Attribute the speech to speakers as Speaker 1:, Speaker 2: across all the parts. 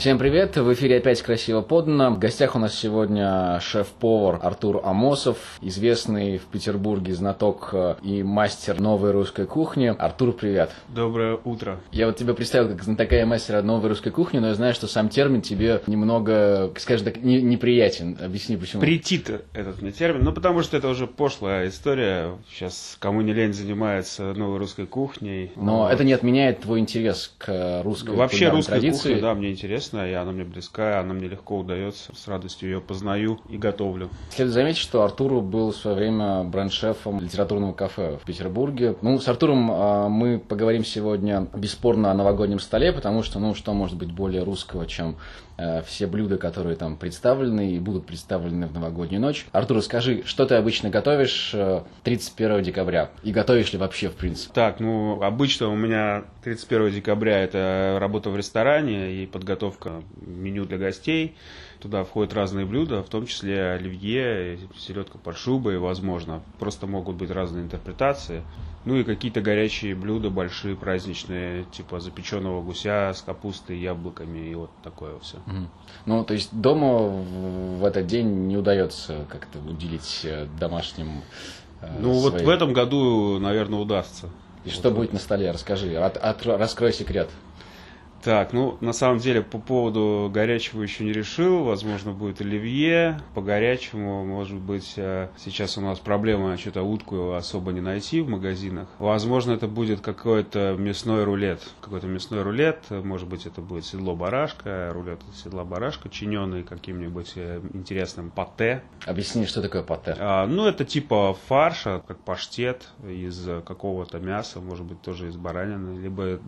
Speaker 1: Всем привет! В эфире опять красиво подано. В гостях у нас сегодня шеф-повар Артур Амосов, известный в Петербурге знаток э, и мастер новой русской кухни. Артур, привет!
Speaker 2: Доброе утро!
Speaker 1: Я вот тебя представил как знатока и мастера новой русской кухни, но я знаю, что сам термин тебе немного, скажем так, не, неприятен. Объясни, почему.
Speaker 2: Претит этот мне термин, ну потому что это уже пошлая история. Сейчас кому не лень занимается новой русской кухней.
Speaker 1: Но вот. это не отменяет твой интерес к русской ну,
Speaker 2: Вообще русская
Speaker 1: традиции.
Speaker 2: кухня, да, мне интересно интересная, и она мне близкая, она мне легко удается, с радостью ее познаю и готовлю.
Speaker 1: Следует заметить, что Артуру был в свое время бренд-шефом литературного кафе в Петербурге. Ну, с Артуром э, мы поговорим сегодня бесспорно о новогоднем столе, потому что, ну, что может быть более русского, чем все блюда, которые там представлены и будут представлены в новогоднюю ночь. Артур, скажи, что ты обычно готовишь 31 э, декабря? И готовишь ли вообще, в принципе?
Speaker 2: Так, ну, обычно у меня 31 декабря это работа в ресторане и подготовка меню для гостей. Туда входят разные блюда, в том числе оливье, селедка под шубой, возможно. Просто могут быть разные интерпретации. Ну и какие-то горячие блюда, большие, праздничные, типа запеченного гуся с капустой, яблоками и вот такое все.
Speaker 1: Угу. Ну, то есть дома в этот день не удается как-то уделить э, домашним
Speaker 2: э, Ну, своим... вот в этом году, наверное, удастся.
Speaker 1: И вот что будет на столе? Расскажи, от, от, раскрой секрет.
Speaker 2: Так, ну, на самом деле, по поводу горячего еще не решил. Возможно, будет оливье. По горячему, может быть, э, сейчас у нас проблема, что-то утку особо не найти в магазинах. Возможно, это будет какой-то мясной рулет. Какой-то мясной рулет. Может быть, это будет седло барашка, рулет седла барашка, чиненный каким-нибудь э, интересным патте.
Speaker 1: Объясни, что такое патте?
Speaker 2: А, ну, это типа фарша, как паштет из какого-то мяса, может быть, тоже из баранины, либо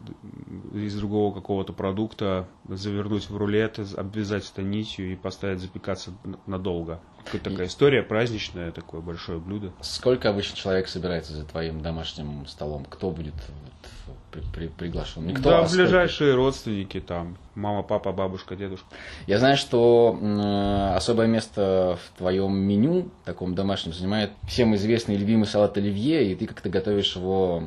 Speaker 2: из другого какого какого-то продукта завернуть в рулет, обвязать это нитью и поставить запекаться надолго. Какая-то такая история праздничная, такое большое блюдо.
Speaker 1: Сколько обычно человек собирается за твоим домашним столом? Кто будет при, при, приглашен?
Speaker 2: Никто, да, а ближайшие родственники там, мама, папа, бабушка, дедушка.
Speaker 1: Я знаю, что э, особое место в твоем меню, таком домашнем, занимает всем известный любимый салат оливье, и ты как-то готовишь его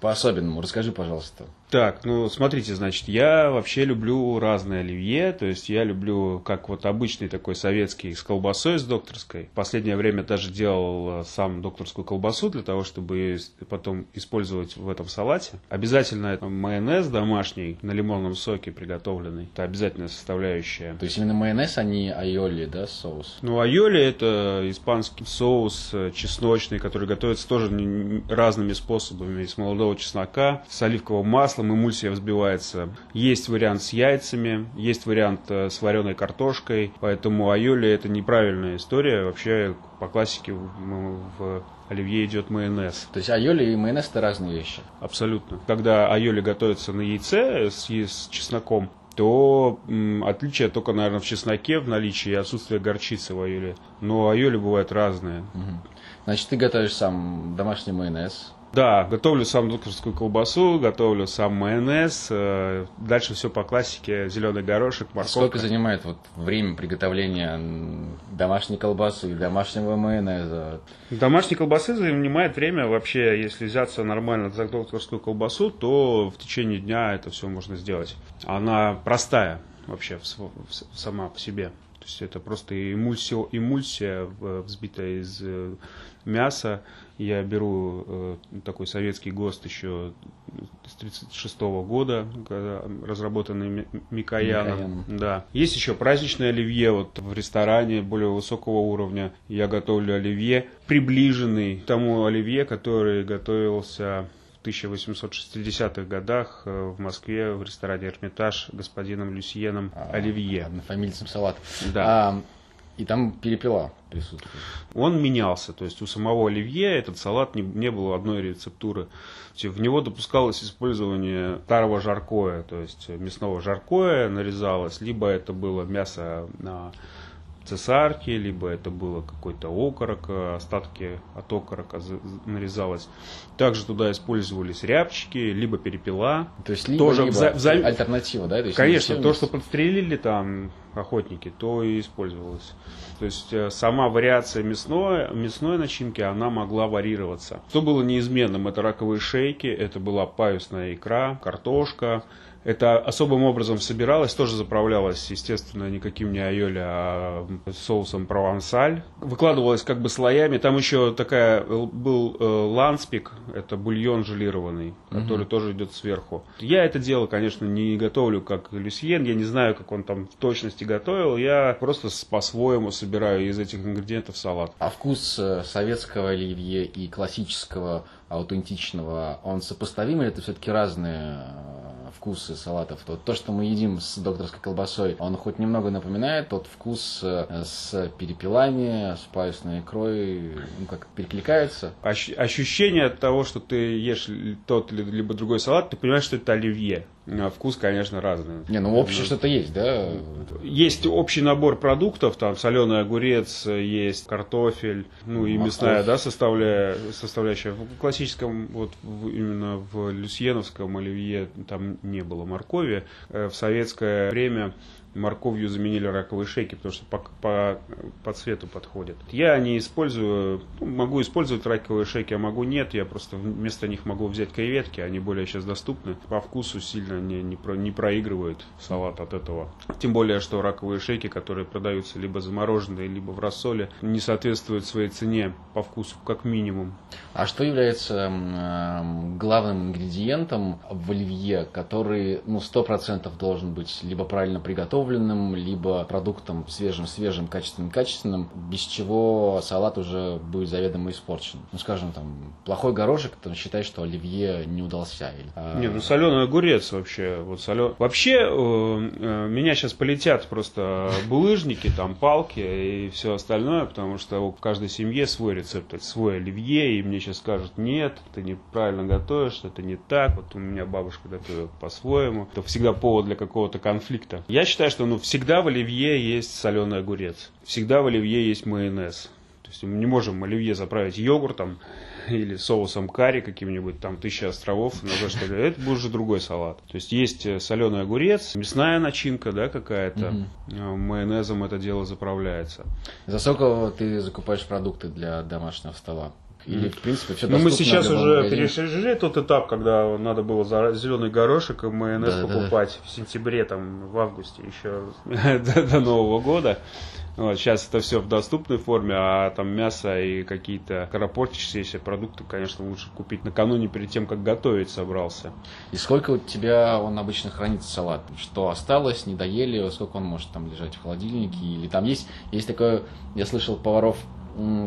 Speaker 1: по-особенному. Расскажи, пожалуйста.
Speaker 2: Так, ну смотрите, значит, я вообще люблю разные оливье, то есть я люблю как вот обычный такой советский с колбасой с докторской. В последнее время даже делал э, сам докторскую колбасу для того, чтобы потом использовать в этом салате. Обязательно это майонез домашний на лимонном соке приготовленный. Это обязательная составляющая.
Speaker 1: То есть именно майонез, а не айоли, да, соус?
Speaker 2: Ну, айоли это испанский соус э, чесночный, который готовится тоже разными способами. Из молодого чеснока, с оливкового масла, маслом эмульсия взбивается. Есть вариант с яйцами, есть вариант э, с вареной картошкой, поэтому айоли это неправильная история. Вообще по классике в, оливье идет майонез.
Speaker 1: То есть айоли и майонез это разные вещи?
Speaker 2: Абсолютно. Когда айоли готовится на яйце с, с чесноком, то м, отличие только, наверное, в чесноке, в наличии и отсутствие горчицы в айоле. Но айоли бывают разные.
Speaker 1: Угу. Значит, ты готовишь сам домашний майонез,
Speaker 2: да, готовлю сам докторскую колбасу, готовлю сам майонез. Э, дальше все по классике. Зеленый горошек, морковка.
Speaker 1: Сколько занимает вот время приготовления домашней колбасы и домашнего майонеза?
Speaker 2: Домашней колбасы занимает время вообще, если взяться нормально за докторскую колбасу, то в течение дня это все можно сделать. Она простая вообще сама по себе. Есть это просто эмульсия, эмульсия взбитая из э, мяса, я беру э, такой советский ГОСТ еще с 1936 года, разработанный Микояном. Да. Есть еще праздничное оливье вот в ресторане более высокого уровня. Я готовлю оливье, приближенный к тому оливье, который готовился в 1860-х годах э, в Москве в ресторане «Эрмитаж» господином Люсьеном а, Оливье.
Speaker 1: Однофамильцем салат.
Speaker 2: Да.
Speaker 1: А, и там перепела присутствует.
Speaker 2: Он менялся, то есть у самого оливье этот салат не, не было одной рецептуры. В него допускалось использование старого жаркоя, то есть мясного жаркоя нарезалось, либо это было мясо на цесарки, либо это было какой-то окорок, остатки от окорока нарезалось. Также туда использовались рябчики, либо перепела.
Speaker 1: То есть либо, тоже либо вза... альтернатива, да? То есть
Speaker 2: Конечно, то, что подстрелили там охотники, то и использовалось. То есть э, сама вариация мясной, мясной начинки, она могла варьироваться. Что было неизменным? Это раковые шейки, это была паюсная икра, картошка, это особым образом собиралось, тоже заправлялось, естественно, никаким не айоли, а соусом провансаль. Выкладывалось как бы слоями. Там еще такая был э, ланспик, это бульон желированный, который угу. тоже идет сверху. Я это дело, конечно, не готовлю как Люсьен, я не знаю, как он там в точности готовил. Я просто по-своему собираю из этих ингредиентов салат.
Speaker 1: А вкус э, советского оливье и классического аутентичного, он сопоставим или это все-таки разные э, вкусы салатов? То, то, что мы едим с докторской колбасой, он хоть немного напоминает тот вкус э, с перепелами, с паюсной икрой, ну, как перекликается?
Speaker 2: Ощущение от того, что ты ешь тот либо другой салат, ты понимаешь, что это оливье. А вкус, конечно, разный.
Speaker 1: Не, ну общее что-то есть, да?
Speaker 2: Есть общий набор продуктов, там соленый огурец, есть картофель, ну и мясная, да, составляя, составляющая. В классическом, вот в, именно в люсьеновском оливье там не было моркови. Э, в советское время морковью заменили раковые шейки, потому что по, по, по цвету подходят. Я не использую, ну, могу использовать раковые шейки, а могу нет. Я просто вместо них могу взять креветки, они более сейчас доступны. По вкусу сильно не, не, про, не проигрывают салат от этого. Тем более, что раковые шейки, которые продаются либо замороженные, либо в рассоле, не соответствуют своей цене по вкусу, как минимум.
Speaker 1: А что является э, главным ингредиентом в оливье, который ну, 100% должен быть либо правильно приготовлен, приготовленным, либо продуктом свежим-свежим, качественным-качественным, без чего салат уже будет заведомо испорчен. Ну, скажем, там, плохой горошек, там, считай, что оливье не удался. Или,
Speaker 2: а... Не, ну, соленый огурец вообще. Вот солен... Вообще, э, э, меня сейчас полетят просто булыжники, там, палки и все остальное, потому что у каждой семье свой рецепт, свой оливье, и мне сейчас скажут, нет, ты неправильно готовишь, это не так, вот у меня бабушка готовит по-своему. Это всегда повод для какого-то конфликта. Я считаю, что ну, всегда в оливье есть соленый огурец. Всегда в оливье есть майонез. То есть мы не можем оливье заправить йогуртом или соусом карри каким-нибудь, там тысяча островов, ну, что ли, это будет уже другой салат. То есть есть э, соленый огурец, мясная начинка, да, какая-то, угу. майонезом это дело заправляется.
Speaker 1: За сколько ты закупаешь продукты для домашнего стола?
Speaker 2: Или, в принципе, все Ну, мы сейчас уже перешли тот этап, когда надо было за зеленый горошек и майонез да, покупать да, да. в сентябре, там, в августе еще до, до Нового года. Вот, сейчас это все в доступной форме, а там мясо и какие-то скоропортящиеся продукты, конечно, лучше купить накануне перед тем, как готовить собрался.
Speaker 1: И сколько у тебя он обычно хранится салат? Что осталось, не доели, сколько он может там лежать в холодильнике? Или там есть, есть такое, я слышал поваров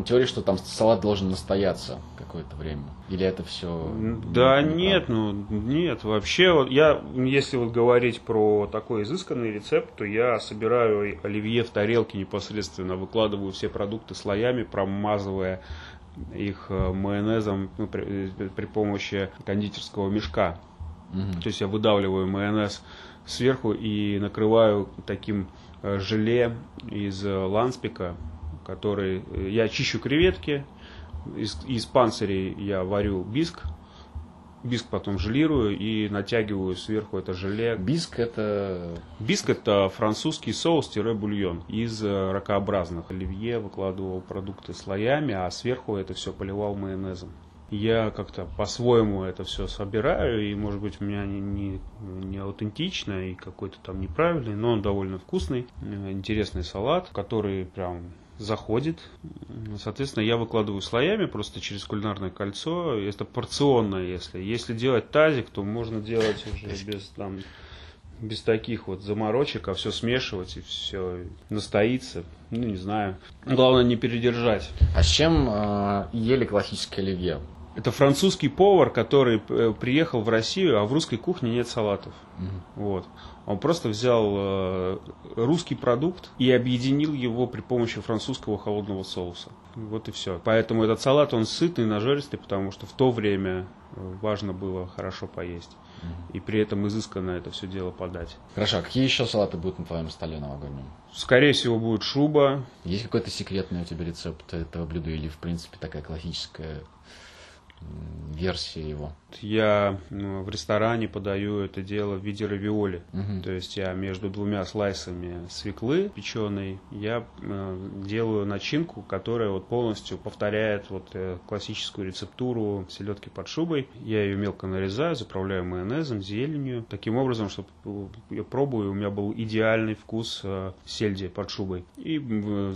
Speaker 1: теория, что там салат должен настояться какое-то время? Или это все?
Speaker 2: Да нет, ну нет, вообще вот я, если вот говорить про такой изысканный рецепт, то я собираю оливье в тарелке непосредственно, выкладываю все продукты слоями, промазывая их э, майонезом ну, при, при помощи кондитерского мешка. Угу. То есть я выдавливаю майонез сверху и накрываю таким э, желе из э, ланспика, который... Э, я чищу креветки, из, из панцирей я варю биск, биск потом желирую и натягиваю сверху это желе.
Speaker 1: Биск это...
Speaker 2: Биск это французский соус-бульон из э, ракообразных. Оливье выкладывал продукты слоями, а сверху это все поливал майонезом. Я как-то по-своему это все собираю, и может быть у меня не, не, не аутентично и какой-то там неправильный, но он довольно вкусный, э, интересный салат, который прям заходит. Соответственно, я выкладываю слоями просто через кулинарное кольцо. Это порционно, если. Если делать тазик, то можно делать уже без там без таких вот заморочек, а все смешивать и все настоится. Ну, не знаю. Главное не передержать.
Speaker 1: А с чем э, ели классическое оливье?
Speaker 2: Это французский повар, который э, приехал в Россию, а в русской кухне нет салатов. Угу. Вот. Он просто взял э, русский продукт и объединил его при помощи французского холодного соуса. Вот и все. Поэтому этот салат, он сытный, нажористый, потому что в то время э, важно было хорошо поесть. И при этом изысканно это все дело подать.
Speaker 1: Хорошо, а какие еще салаты будут на твоем столе новогоднем?
Speaker 2: Скорее всего, будет шуба.
Speaker 1: Есть какой-то секретный у тебя рецепт этого блюда или, в принципе, такая классическая версии его?
Speaker 2: Я ну, в ресторане подаю это дело в виде равиоли. Угу. То есть я между двумя слайсами свеклы печеной я э, делаю начинку, которая вот полностью повторяет вот э, классическую рецептуру селедки под шубой. Я ее мелко нарезаю, заправляю майонезом, зеленью. Таким образом, чтобы э, я пробую, у меня был идеальный вкус э, сельди под шубой. И э,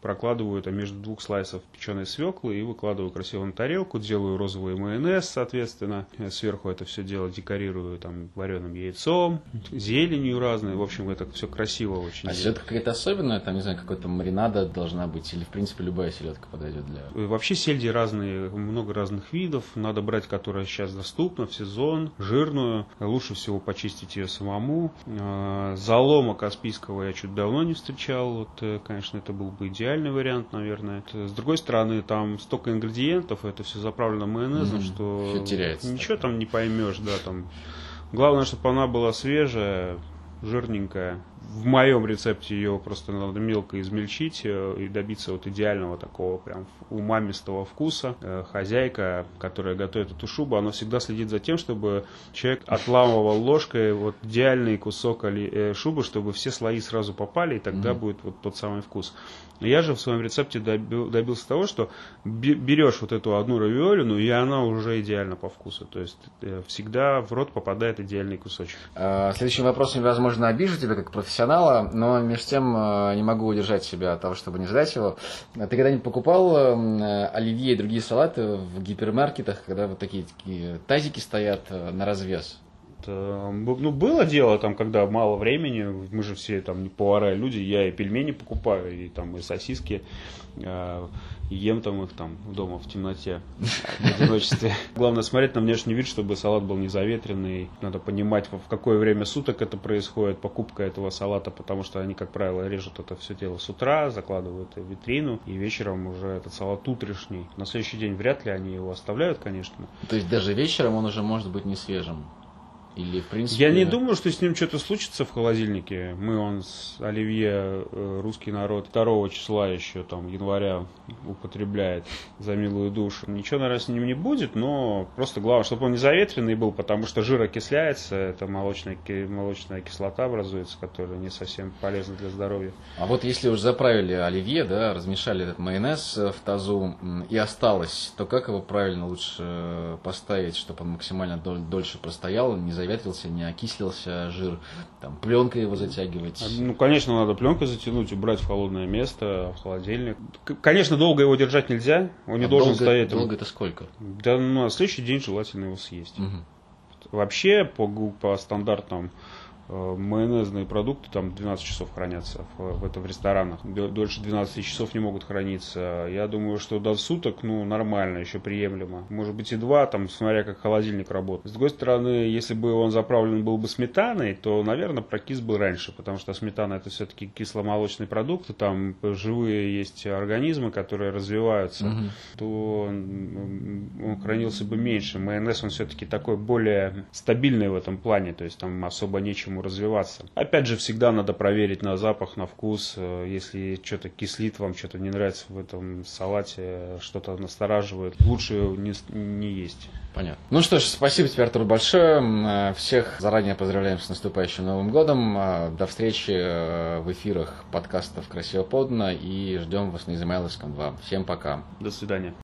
Speaker 2: прокладываю это между двух слайсов печеной свеклы и выкладываю красиво на тарелку, делаю розовый майонез, соответственно. Сверху это все дело декорирую там вареным яйцом, зеленью разной. В общем, это все красиво очень.
Speaker 1: А селедка какая-то особенная? Там, не знаю, какой-то маринада должна быть? Или, в принципе, любая селедка подойдет для...
Speaker 2: Э, вообще сельди разные, много разных видов. Надо брать, которая сейчас доступна в сезон, жирную. Лучше всего почистить ее самому. Э, залома Каспийского я чуть давно не встречал. Вот, э, конечно, это был бы идеальный вариант, наверное. С другой стороны, там столько ингредиентов, это все заправлено майонезом, mm-hmm. что
Speaker 1: все теряется.
Speaker 2: Ничего там не поймешь, да, там. Главное, чтобы она была свежая, жирненькая. В моем рецепте ее просто надо мелко измельчить э, и добиться вот идеального такого прям умамистого вкуса. Э, хозяйка, которая готовит эту шубу, она всегда следит за тем, чтобы человек отламывал ложкой вот идеальный кусок э, шубы, чтобы все слои сразу попали, и тогда mm-hmm. будет вот тот самый вкус. Я же в своем рецепте добился того, что берешь вот эту одну равиолину, и она уже идеально по вкусу. То есть всегда в рот попадает идеальный кусочек.
Speaker 1: А, следующий вопрос, возможно, обижу тебя как профессионала, но между тем э, не могу удержать себя от того, чтобы не задать его. Ты когда-нибудь покупал э, оливье и другие салаты в гипермаркетах, когда вот такие, такие тазики стоят на развес?
Speaker 2: Ну, было дело там, когда мало времени, мы же все там повара люди, я и пельмени покупаю, и там и сосиски, э, ем там их там дома в темноте, в одиночестве. Главное смотреть на внешний вид, чтобы салат был не заветренный. Надо понимать, в какое время суток это происходит, покупка этого салата, потому что они, как правило, режут это все дело с утра, закладывают в витрину, и вечером уже этот салат утрешний. На следующий день вряд ли они его оставляют, конечно.
Speaker 1: То есть даже вечером он уже может быть не свежим? Или, в принципе...
Speaker 2: Я не думаю, что с ним что-то случится в холодильнике. Мы, он с Оливье, э, русский народ, 2 числа еще, там, января употребляет за милую душу. Ничего, наверное, с ним не будет, но просто главное, чтобы он не заветренный был, потому что жир окисляется, это молочная, молочная кислота образуется, которая не совсем полезна для здоровья.
Speaker 1: А вот если уже заправили оливье, да, размешали этот майонез в тазу и осталось, то как его правильно лучше поставить, чтобы он максимально дольше простоял, не заветрился, не окислился жир, там пленкой его затягивать.
Speaker 2: Ну, конечно, надо пленкой затянуть, убрать в холодное место, в холодильник. Конечно, долго его держать нельзя, он не а должен
Speaker 1: долго,
Speaker 2: стоять.
Speaker 1: Долго это сколько?
Speaker 2: Да, ну, на следующий день желательно его съесть. Угу. Вообще, по, по стандартам майонезные продукты там 12 часов хранятся в, в, это в ресторанах. Дольше 12 часов не могут храниться. Я думаю, что до суток, ну, нормально, еще приемлемо. Может быть и два, там, смотря как холодильник работает. С другой стороны, если бы он заправлен был бы сметаной, то, наверное, прокис бы раньше, потому что сметана это все-таки кисломолочный продукт, и там живые есть организмы, которые развиваются, угу. то он, он хранился бы меньше. Майонез, он все-таки такой более стабильный в этом плане, то есть там особо нечему ему развиваться. Опять же, всегда надо проверить на запах, на вкус. Э, если что-то кислит, вам что-то не нравится в этом салате, что-то настораживает, лучше не, не есть.
Speaker 1: Понятно. Ну что ж, спасибо тебе, Артур, большое. Э, всех заранее поздравляем с наступающим Новым годом. Э, до встречи в эфирах подкастов «Красиво подано» и ждем вас на Измайловском 2. Всем пока.
Speaker 2: До свидания.